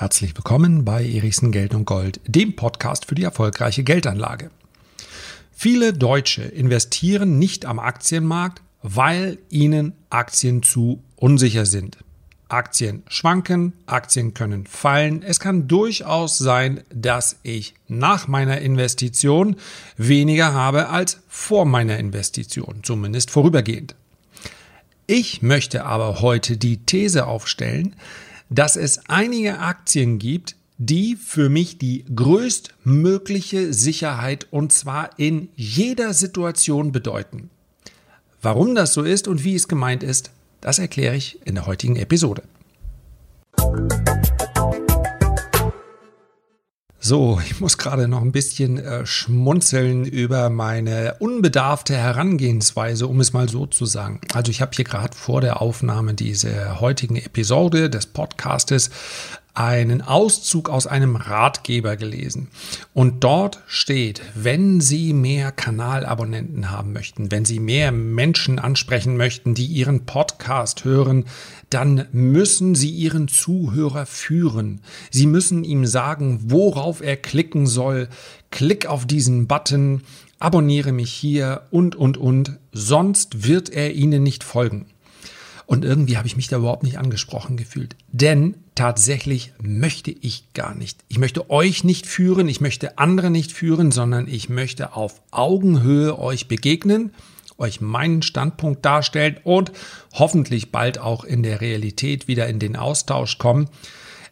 Herzlich willkommen bei Erichsen Geld und Gold, dem Podcast für die erfolgreiche Geldanlage. Viele Deutsche investieren nicht am Aktienmarkt, weil ihnen Aktien zu unsicher sind. Aktien schwanken, Aktien können fallen. Es kann durchaus sein, dass ich nach meiner Investition weniger habe als vor meiner Investition, zumindest vorübergehend. Ich möchte aber heute die These aufstellen, dass es einige Aktien gibt, die für mich die größtmögliche Sicherheit und zwar in jeder Situation bedeuten. Warum das so ist und wie es gemeint ist, das erkläre ich in der heutigen Episode. So, ich muss gerade noch ein bisschen äh, schmunzeln über meine unbedarfte Herangehensweise, um es mal so zu sagen. Also ich habe hier gerade vor der Aufnahme dieser heutigen Episode des Podcastes einen Auszug aus einem Ratgeber gelesen. Und dort steht, wenn Sie mehr Kanalabonnenten haben möchten, wenn Sie mehr Menschen ansprechen möchten, die Ihren Podcast hören, dann müssen Sie Ihren Zuhörer führen. Sie müssen ihm sagen, worauf er klicken soll. Klick auf diesen Button, abonniere mich hier und, und, und. Sonst wird er Ihnen nicht folgen. Und irgendwie habe ich mich da überhaupt nicht angesprochen gefühlt. Denn tatsächlich möchte ich gar nicht. Ich möchte euch nicht führen, ich möchte andere nicht führen, sondern ich möchte auf Augenhöhe euch begegnen, euch meinen Standpunkt darstellen und hoffentlich bald auch in der Realität wieder in den Austausch kommen.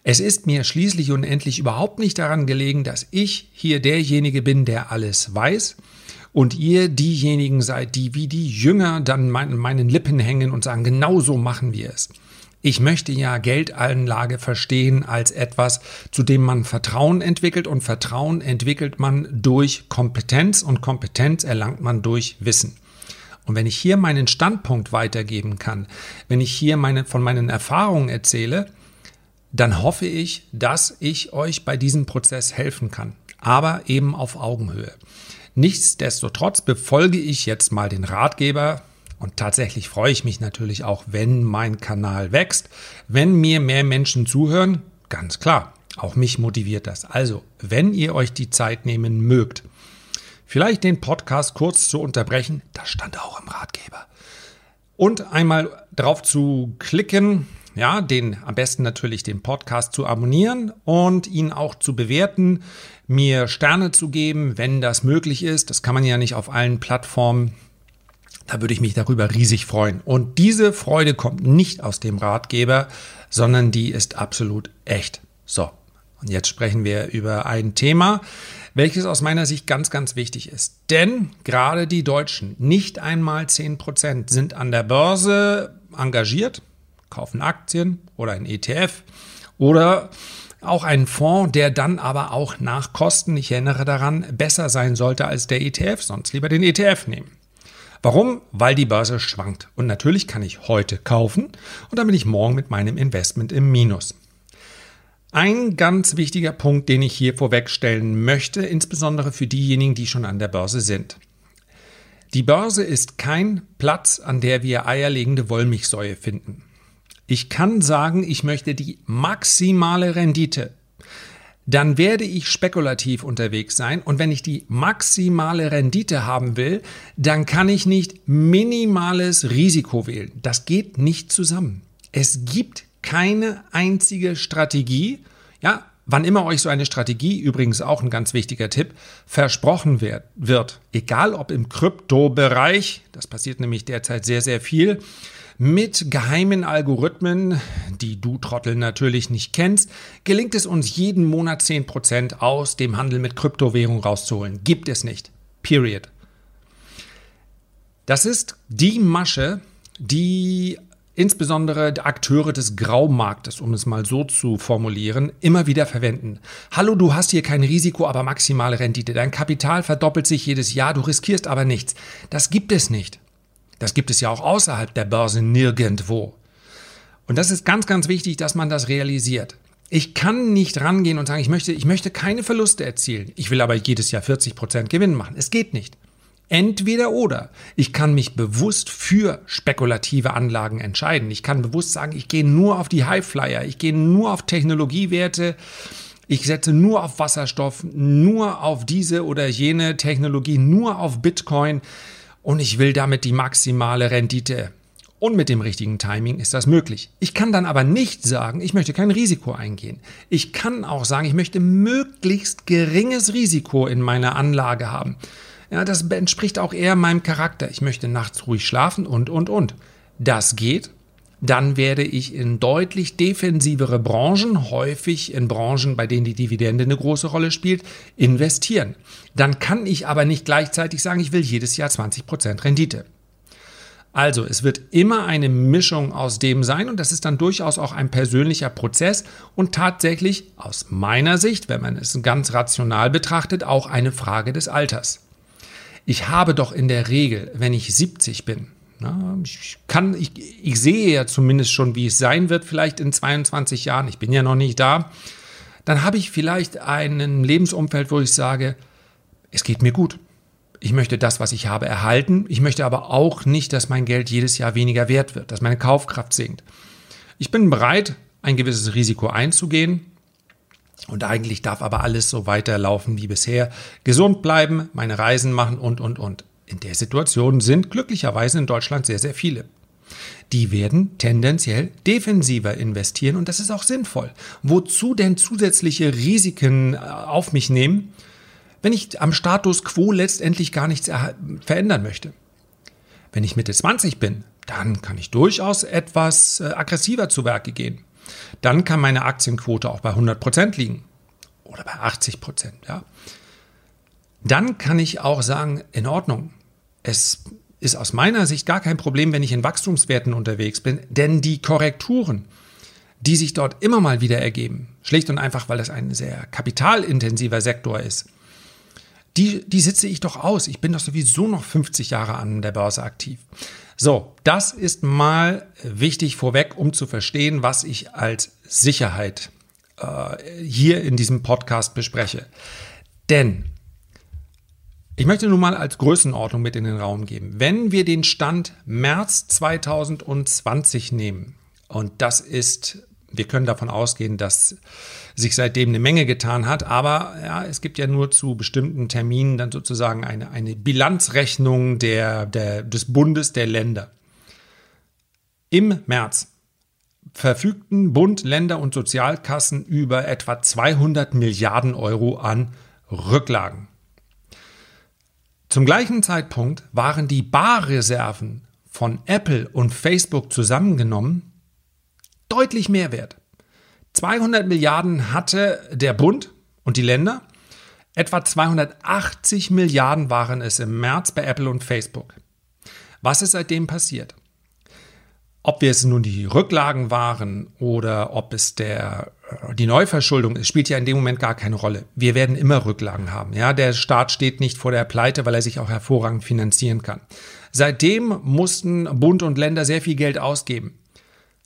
Es ist mir schließlich und endlich überhaupt nicht daran gelegen, dass ich hier derjenige bin, der alles weiß und ihr diejenigen seid, die wie die Jünger dann meinen, meinen Lippen hängen und sagen, genau so machen wir es. Ich möchte ja Geldanlage verstehen als etwas, zu dem man Vertrauen entwickelt und Vertrauen entwickelt man durch Kompetenz und Kompetenz erlangt man durch Wissen. Und wenn ich hier meinen Standpunkt weitergeben kann, wenn ich hier meine, von meinen Erfahrungen erzähle, dann hoffe ich, dass ich euch bei diesem Prozess helfen kann, aber eben auf Augenhöhe. Nichtsdestotrotz befolge ich jetzt mal den Ratgeber und tatsächlich freue ich mich natürlich auch, wenn mein Kanal wächst, wenn mir mehr Menschen zuhören, ganz klar. Auch mich motiviert das. Also, wenn ihr euch die Zeit nehmen mögt, vielleicht den Podcast kurz zu unterbrechen, das stand auch im Ratgeber. Und einmal drauf zu klicken, ja, den am besten natürlich den Podcast zu abonnieren und ihn auch zu bewerten mir Sterne zu geben, wenn das möglich ist. Das kann man ja nicht auf allen Plattformen. Da würde ich mich darüber riesig freuen. Und diese Freude kommt nicht aus dem Ratgeber, sondern die ist absolut echt. So, und jetzt sprechen wir über ein Thema, welches aus meiner Sicht ganz, ganz wichtig ist. Denn gerade die Deutschen, nicht einmal 10% sind an der Börse engagiert, kaufen Aktien oder ein ETF oder auch ein Fonds, der dann aber auch nach Kosten, ich erinnere daran, besser sein sollte als der ETF, sonst lieber den ETF nehmen. Warum? Weil die Börse schwankt. Und natürlich kann ich heute kaufen und dann bin ich morgen mit meinem Investment im Minus. Ein ganz wichtiger Punkt, den ich hier vorwegstellen möchte, insbesondere für diejenigen, die schon an der Börse sind. Die Börse ist kein Platz, an der wir eierlegende Wollmilchsäue finden. Ich kann sagen, ich möchte die maximale Rendite. Dann werde ich spekulativ unterwegs sein und wenn ich die maximale Rendite haben will, dann kann ich nicht minimales Risiko wählen. Das geht nicht zusammen. Es gibt keine einzige Strategie, ja, wann immer euch so eine Strategie, übrigens auch ein ganz wichtiger Tipp, versprochen wird, wird egal ob im Kryptobereich, das passiert nämlich derzeit sehr, sehr viel, mit geheimen Algorithmen, die du Trottel natürlich nicht kennst, gelingt es uns jeden Monat 10% aus dem Handel mit Kryptowährung rauszuholen. Gibt es nicht. Period. Das ist die Masche, die insbesondere Akteure des Graumarktes, um es mal so zu formulieren, immer wieder verwenden. Hallo, du hast hier kein Risiko, aber maximale Rendite. Dein Kapital verdoppelt sich jedes Jahr, du riskierst aber nichts. Das gibt es nicht. Das gibt es ja auch außerhalb der Börse nirgendwo. Und das ist ganz, ganz wichtig, dass man das realisiert. Ich kann nicht rangehen und sagen, ich möchte, ich möchte keine Verluste erzielen. Ich will aber jedes Jahr 40 Prozent Gewinn machen. Es geht nicht. Entweder oder. Ich kann mich bewusst für spekulative Anlagen entscheiden. Ich kann bewusst sagen, ich gehe nur auf die Highflyer, ich gehe nur auf Technologiewerte, ich setze nur auf Wasserstoff, nur auf diese oder jene Technologie, nur auf Bitcoin und ich will damit die maximale Rendite. Und mit dem richtigen Timing ist das möglich. Ich kann dann aber nicht sagen, ich möchte kein Risiko eingehen. Ich kann auch sagen, ich möchte möglichst geringes Risiko in meiner Anlage haben. Ja, das entspricht auch eher meinem Charakter. Ich möchte nachts ruhig schlafen und, und, und. Das geht. Dann werde ich in deutlich defensivere Branchen, häufig in Branchen, bei denen die Dividende eine große Rolle spielt, investieren. Dann kann ich aber nicht gleichzeitig sagen, ich will jedes Jahr 20% Rendite. Also, es wird immer eine Mischung aus dem sein und das ist dann durchaus auch ein persönlicher Prozess und tatsächlich aus meiner Sicht, wenn man es ganz rational betrachtet, auch eine Frage des Alters ich habe doch in der Regel, wenn ich 70 bin, ich kann, ich, ich sehe ja zumindest schon, wie es sein wird, vielleicht in 22 Jahren, ich bin ja noch nicht da, dann habe ich vielleicht ein Lebensumfeld, wo ich sage, es geht mir gut. Ich möchte das, was ich habe, erhalten. Ich möchte aber auch nicht, dass mein Geld jedes Jahr weniger wert wird, dass meine Kaufkraft sinkt. Ich bin bereit, ein gewisses Risiko einzugehen. Und eigentlich darf aber alles so weiterlaufen wie bisher. Gesund bleiben, meine Reisen machen und, und, und. In der Situation sind glücklicherweise in Deutschland sehr, sehr viele. Die werden tendenziell defensiver investieren und das ist auch sinnvoll. Wozu denn zusätzliche Risiken äh, auf mich nehmen, wenn ich am Status quo letztendlich gar nichts verändern möchte? Wenn ich Mitte 20 bin, dann kann ich durchaus etwas äh, aggressiver zu Werke gehen dann kann meine Aktienquote auch bei 100 Prozent liegen oder bei 80 Prozent. Ja. Dann kann ich auch sagen, in Ordnung, es ist aus meiner Sicht gar kein Problem, wenn ich in Wachstumswerten unterwegs bin, denn die Korrekturen, die sich dort immer mal wieder ergeben, schlicht und einfach, weil das ein sehr kapitalintensiver Sektor ist, die, die sitze ich doch aus. Ich bin doch sowieso noch 50 Jahre an der Börse aktiv. So, das ist mal wichtig vorweg, um zu verstehen, was ich als Sicherheit äh, hier in diesem Podcast bespreche. Denn ich möchte nun mal als Größenordnung mit in den Raum geben. Wenn wir den Stand März 2020 nehmen, und das ist wir können davon ausgehen, dass sich seitdem eine Menge getan hat, aber ja, es gibt ja nur zu bestimmten Terminen dann sozusagen eine, eine Bilanzrechnung der, der, des Bundes der Länder. Im März verfügten Bund, Länder und Sozialkassen über etwa 200 Milliarden Euro an Rücklagen. Zum gleichen Zeitpunkt waren die Barreserven von Apple und Facebook zusammengenommen deutlich mehr wert. 200 Milliarden hatte der Bund und die Länder. Etwa 280 Milliarden waren es im März bei Apple und Facebook. Was ist seitdem passiert? Ob wir es nun die Rücklagen waren oder ob es der, die Neuverschuldung spielt ja in dem Moment gar keine Rolle. Wir werden immer Rücklagen haben. Ja, der Staat steht nicht vor der Pleite, weil er sich auch hervorragend finanzieren kann. Seitdem mussten Bund und Länder sehr viel Geld ausgeben.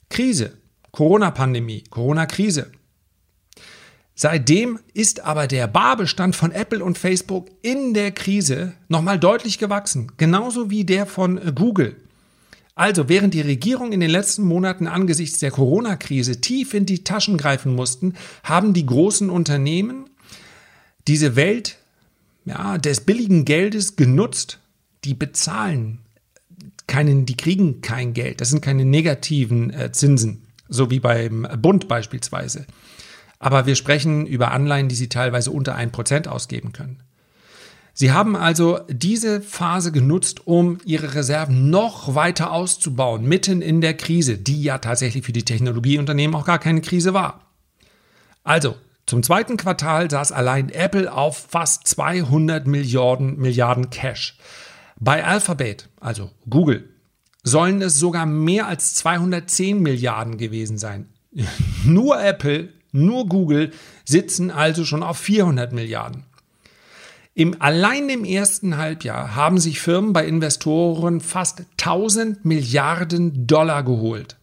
Krise, Corona-Pandemie, Corona-Krise. Seitdem ist aber der Barbestand von Apple und Facebook in der Krise nochmal deutlich gewachsen, genauso wie der von Google. Also während die Regierung in den letzten Monaten angesichts der Corona-Krise tief in die Taschen greifen mussten, haben die großen Unternehmen diese Welt ja, des billigen Geldes genutzt. Die bezahlen keinen, die kriegen kein Geld. Das sind keine negativen äh, Zinsen so wie beim Bund beispielsweise. Aber wir sprechen über Anleihen, die Sie teilweise unter 1% ausgeben können. Sie haben also diese Phase genutzt, um Ihre Reserven noch weiter auszubauen, mitten in der Krise, die ja tatsächlich für die Technologieunternehmen auch gar keine Krise war. Also, zum zweiten Quartal saß allein Apple auf fast 200 Milliarden, Milliarden Cash. Bei Alphabet, also Google, sollen es sogar mehr als 210 Milliarden gewesen sein. nur Apple, nur Google sitzen also schon auf 400 Milliarden. Im, allein im ersten Halbjahr haben sich Firmen bei Investoren fast 1000 Milliarden Dollar geholt.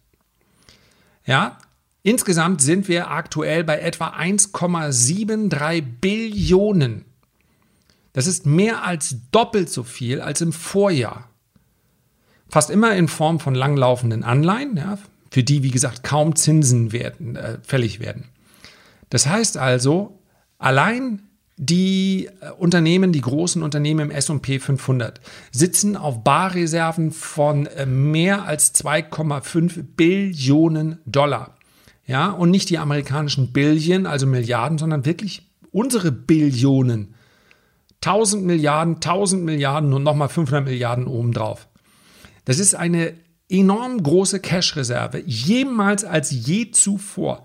Ja, insgesamt sind wir aktuell bei etwa 1,73 Billionen. Das ist mehr als doppelt so viel als im Vorjahr. Fast immer in Form von langlaufenden Anleihen, ja, für die, wie gesagt, kaum Zinsen werden, äh, fällig werden. Das heißt also, allein die äh, Unternehmen, die großen Unternehmen im SP 500 sitzen auf Barreserven von äh, mehr als 2,5 Billionen Dollar. Ja, und nicht die amerikanischen Billionen, also Milliarden, sondern wirklich unsere Billionen. 1000 Milliarden, 1000 Milliarden und nochmal 500 Milliarden obendrauf. Das ist eine enorm große Cash-Reserve, jemals als je zuvor.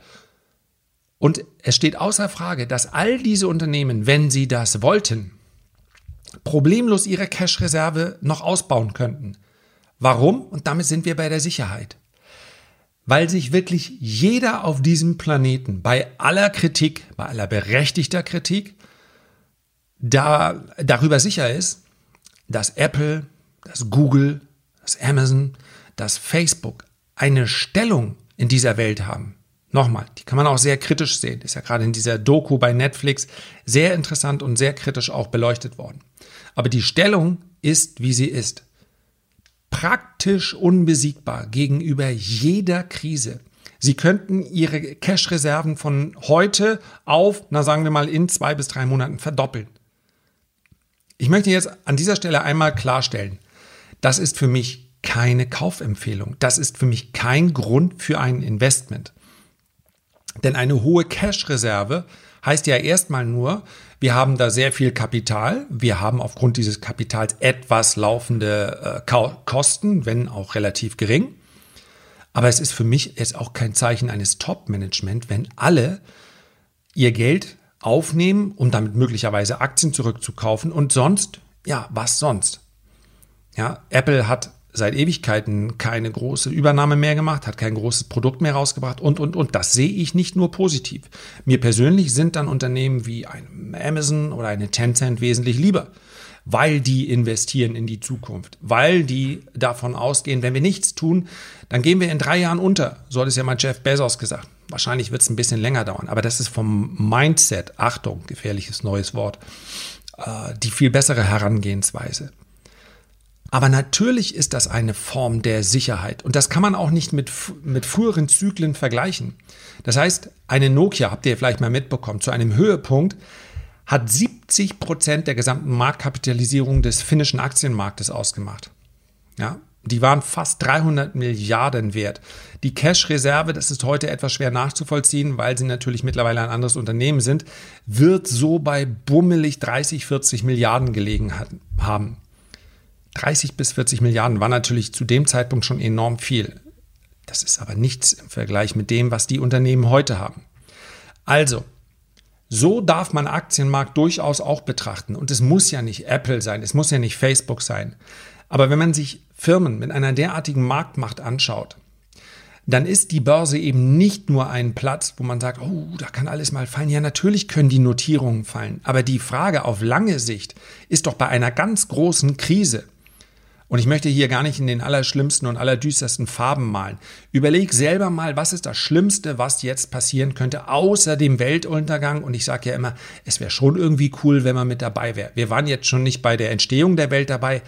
Und es steht außer Frage, dass all diese Unternehmen, wenn sie das wollten, problemlos ihre Cash-Reserve noch ausbauen könnten. Warum? Und damit sind wir bei der Sicherheit. Weil sich wirklich jeder auf diesem Planeten bei aller Kritik, bei aller berechtigter Kritik, da, darüber sicher ist, dass Apple, dass Google, dass Amazon, dass Facebook eine Stellung in dieser Welt haben. Nochmal, die kann man auch sehr kritisch sehen. Ist ja gerade in dieser Doku bei Netflix sehr interessant und sehr kritisch auch beleuchtet worden. Aber die Stellung ist, wie sie ist. Praktisch unbesiegbar gegenüber jeder Krise. Sie könnten ihre Cash-Reserven von heute auf, na sagen wir mal, in zwei bis drei Monaten verdoppeln. Ich möchte jetzt an dieser Stelle einmal klarstellen, das ist für mich keine Kaufempfehlung. Das ist für mich kein Grund für ein Investment. Denn eine hohe Cash-Reserve heißt ja erstmal nur, wir haben da sehr viel Kapital. Wir haben aufgrund dieses Kapitals etwas laufende äh, Kosten, wenn auch relativ gering. Aber es ist für mich jetzt auch kein Zeichen eines Top-Management, wenn alle ihr Geld aufnehmen, um damit möglicherweise Aktien zurückzukaufen und sonst, ja, was sonst? Ja, Apple hat seit Ewigkeiten keine große Übernahme mehr gemacht, hat kein großes Produkt mehr rausgebracht und, und, und. Das sehe ich nicht nur positiv. Mir persönlich sind dann Unternehmen wie ein Amazon oder eine Tencent wesentlich lieber, weil die investieren in die Zukunft, weil die davon ausgehen, wenn wir nichts tun, dann gehen wir in drei Jahren unter. So hat es ja mal Jeff Bezos gesagt. Wahrscheinlich wird es ein bisschen länger dauern, aber das ist vom Mindset, Achtung, gefährliches neues Wort, äh, die viel bessere Herangehensweise. Aber natürlich ist das eine Form der Sicherheit. Und das kann man auch nicht mit, mit früheren Zyklen vergleichen. Das heißt, eine Nokia, habt ihr vielleicht mal mitbekommen, zu einem Höhepunkt hat 70 Prozent der gesamten Marktkapitalisierung des finnischen Aktienmarktes ausgemacht. Ja, die waren fast 300 Milliarden wert. Die Cash-Reserve, das ist heute etwas schwer nachzuvollziehen, weil sie natürlich mittlerweile ein anderes Unternehmen sind, wird so bei bummelig 30, 40 Milliarden gelegen haben. 30 bis 40 Milliarden war natürlich zu dem Zeitpunkt schon enorm viel. Das ist aber nichts im Vergleich mit dem, was die Unternehmen heute haben. Also, so darf man Aktienmarkt durchaus auch betrachten. Und es muss ja nicht Apple sein, es muss ja nicht Facebook sein. Aber wenn man sich Firmen mit einer derartigen Marktmacht anschaut, dann ist die Börse eben nicht nur ein Platz, wo man sagt, oh, da kann alles mal fallen. Ja, natürlich können die Notierungen fallen. Aber die Frage auf lange Sicht ist doch bei einer ganz großen Krise, und ich möchte hier gar nicht in den allerschlimmsten und allerdüstersten Farben malen. Überleg selber mal, was ist das Schlimmste, was jetzt passieren könnte, außer dem Weltuntergang. Und ich sage ja immer, es wäre schon irgendwie cool, wenn man mit dabei wäre. Wir waren jetzt schon nicht bei der Entstehung der Welt dabei.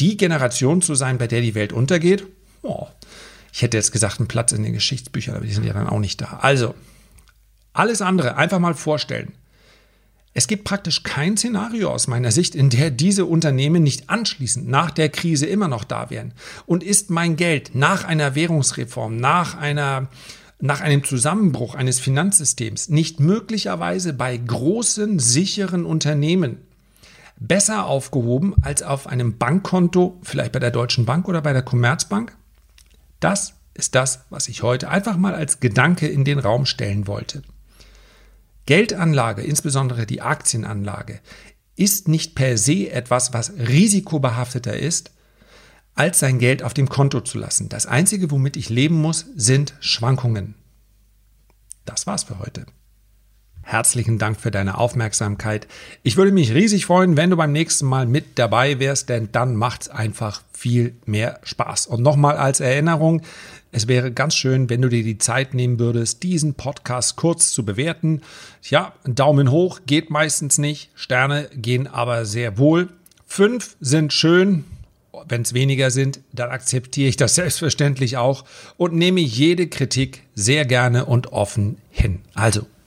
Die Generation zu sein, bei der die Welt untergeht, oh, ich hätte jetzt gesagt, einen Platz in den Geschichtsbüchern, aber die sind ja dann auch nicht da. Also, alles andere einfach mal vorstellen. Es gibt praktisch kein Szenario aus meiner Sicht, in der diese Unternehmen nicht anschließend nach der Krise immer noch da wären. Und ist mein Geld nach einer Währungsreform, nach einer nach einem Zusammenbruch eines Finanzsystems nicht möglicherweise bei großen, sicheren Unternehmen besser aufgehoben als auf einem Bankkonto, vielleicht bei der Deutschen Bank oder bei der Commerzbank? Das ist das, was ich heute einfach mal als Gedanke in den Raum stellen wollte. Geldanlage, insbesondere die Aktienanlage, ist nicht per se etwas, was risikobehafteter ist, als sein Geld auf dem Konto zu lassen. Das Einzige, womit ich leben muss, sind Schwankungen. Das war's für heute. Herzlichen Dank für deine Aufmerksamkeit. Ich würde mich riesig freuen, wenn du beim nächsten Mal mit dabei wärst, denn dann macht es einfach viel mehr Spaß. Und nochmal als Erinnerung, es wäre ganz schön, wenn du dir die Zeit nehmen würdest, diesen Podcast kurz zu bewerten. Ja, Daumen hoch geht meistens nicht, Sterne gehen aber sehr wohl. Fünf sind schön, wenn es weniger sind, dann akzeptiere ich das selbstverständlich auch und nehme jede Kritik sehr gerne und offen hin. Also,